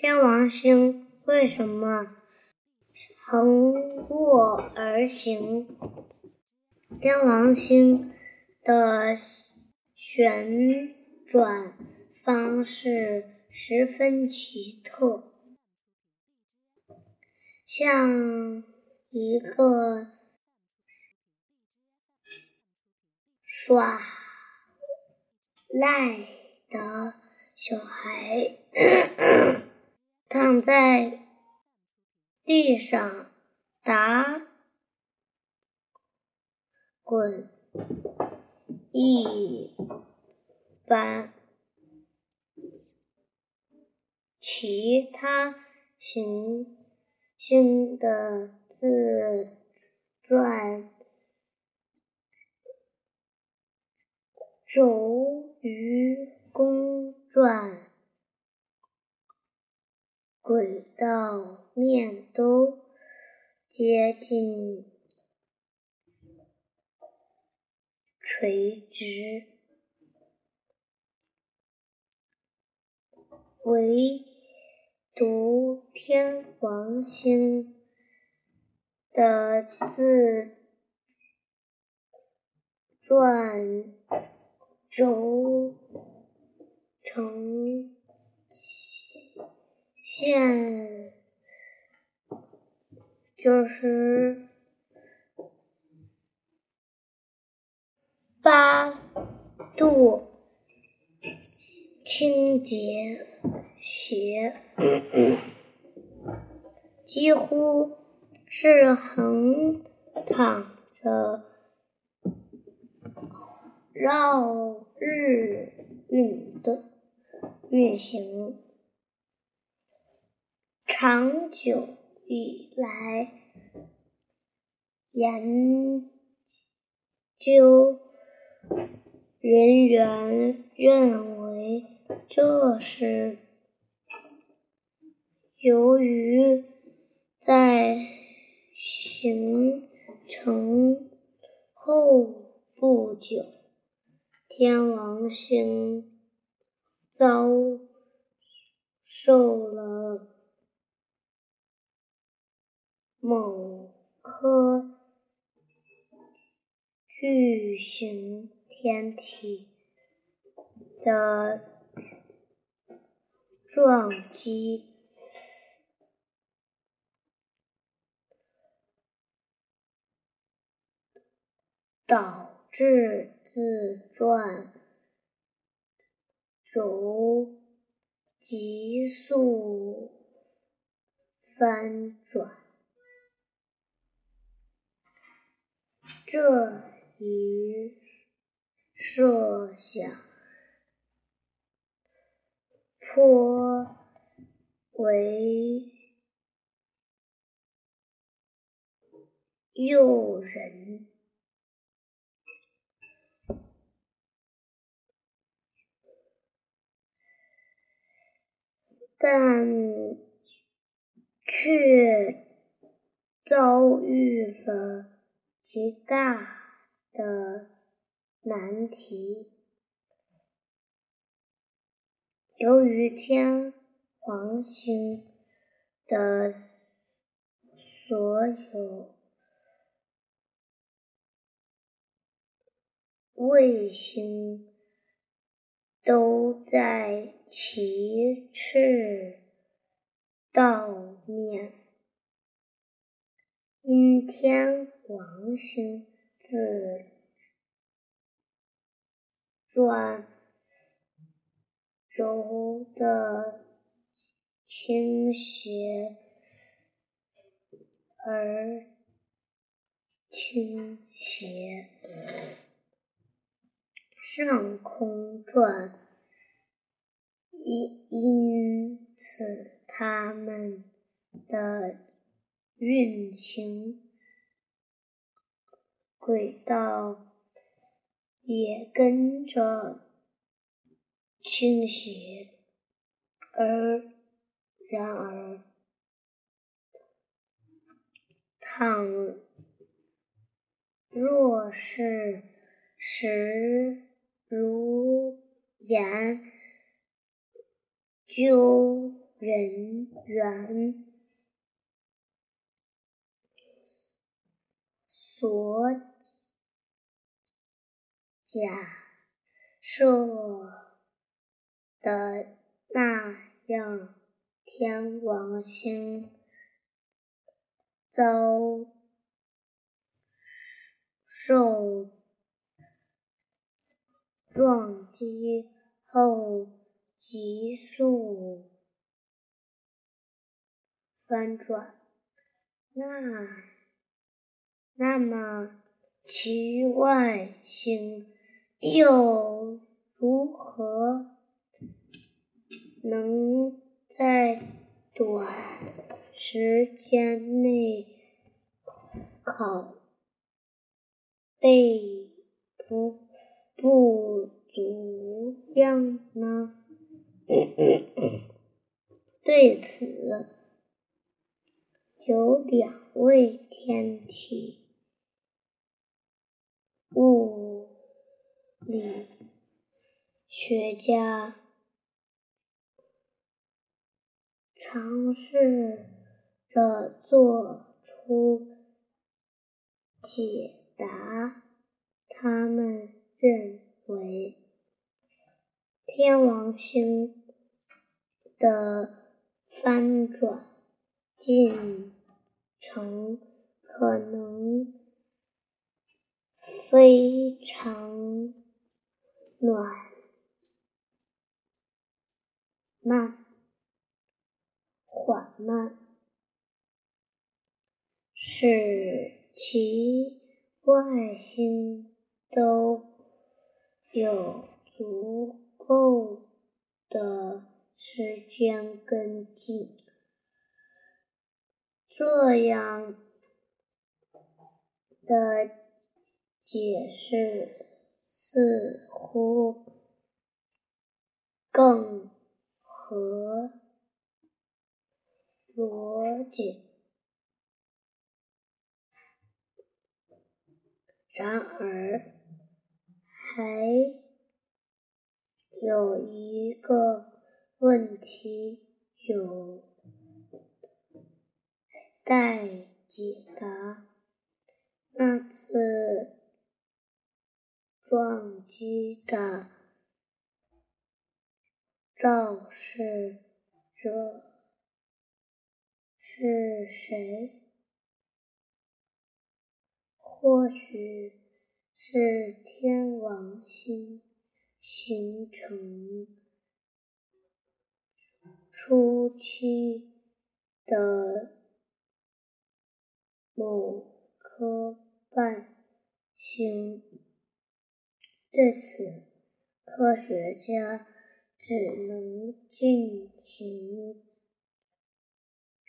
天王星为什么横卧而行？天王星的旋转方式十分奇特，像一个耍赖的小孩 躺在地上打滚一般，其他行星的自转轴与公转轨道面都接近垂直，唯独天王星的自转轴呈现，就是八度倾斜斜，几乎是横躺着绕日运的运行。长久以来，研究人员认为这是由于在形成后不久，天王星遭受了某颗巨型天体的撞击，导致自转轴急速翻转。这一设想颇为诱人，但却遭遇了。极大的难题。由于天王星的所有卫星都在其赤道面，因天。王星自转轴的倾斜而倾斜，上空转，因因此它们的运行。轨道也跟着倾斜，而然而，倘若是实如研究人员所假设的那样，天王星遭受撞击后急速翻转，那那么其外星又如何能在短时间内考被不足样呢？对此，有两位天体物理学家尝试着做出解答。他们认为，天王星的翻转进程可能非常暖慢、缓慢，使其外星。都有足够的时间跟进，这样的解释似乎更合逻辑。然而。还有一个问题有待解答：那次撞击的肇事者是谁？或许。是天王星形成初期的某颗伴星。对此，科学家只能进行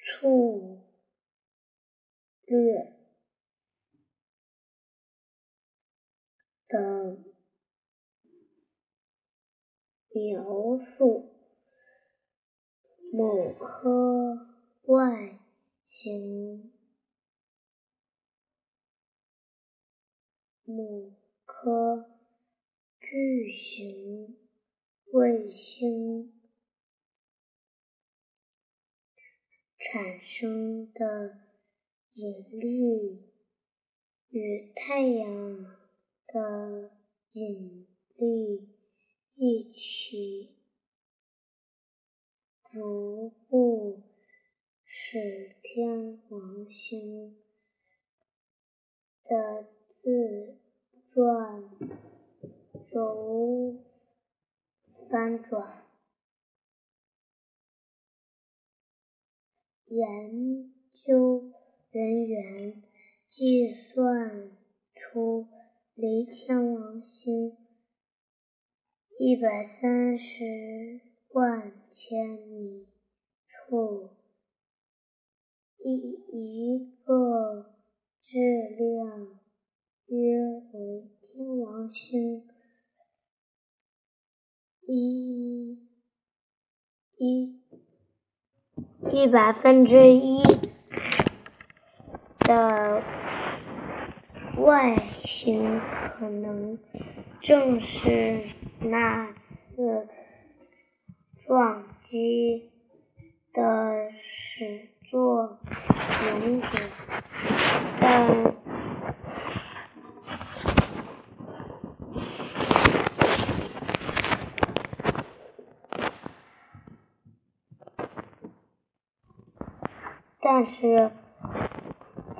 粗略。的描述，某颗外星，某颗巨型卫星产生的引力与太阳。的引力一起逐步使天王星的自转轴翻转。研究人员计算出。离天王星一百三十万千米处，一一个质量约为天王星一一一百分之一的。外形可能正是那次撞击的始作俑者，但但是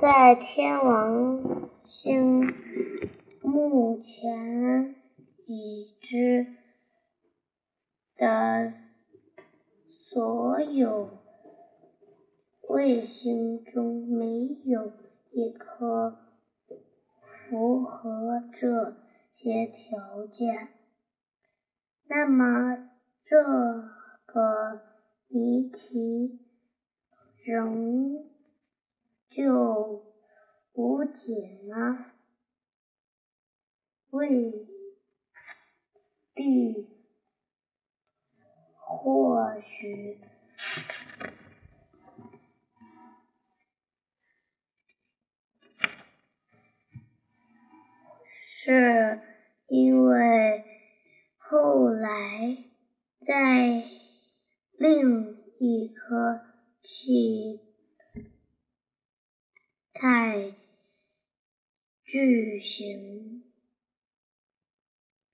在天王星目前已知的所有卫星中，没有一颗符合这些条件。那么，这个谜题。仍旧无解吗？未必，或许巨型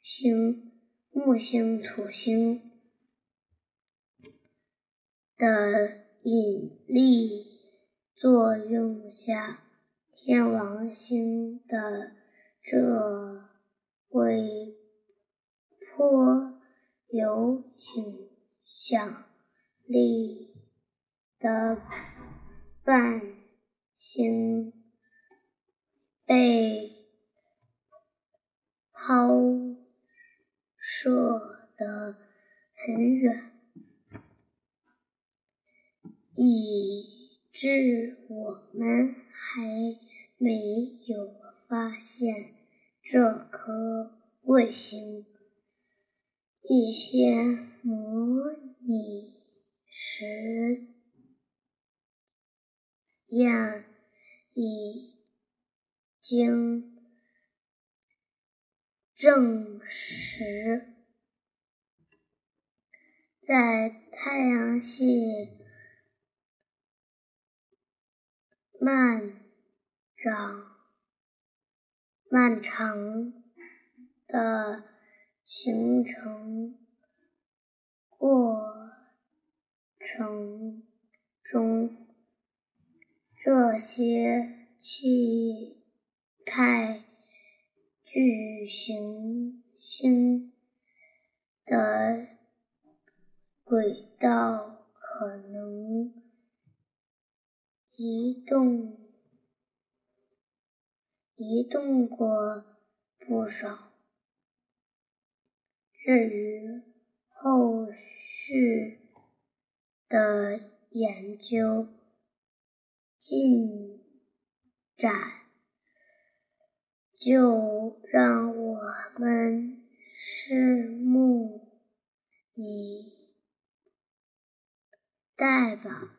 星木星土星的引力作用下，天王星的这位颇有影响力。的伴星被抛射得很远，以致我们还没有发现这颗卫星。一些模拟实验已经证实，在太阳系漫长、漫长的形成过程中。这些气态巨行星的轨道可能移动移动过不少。至于后续的研究，进展，就让我们拭目以待吧。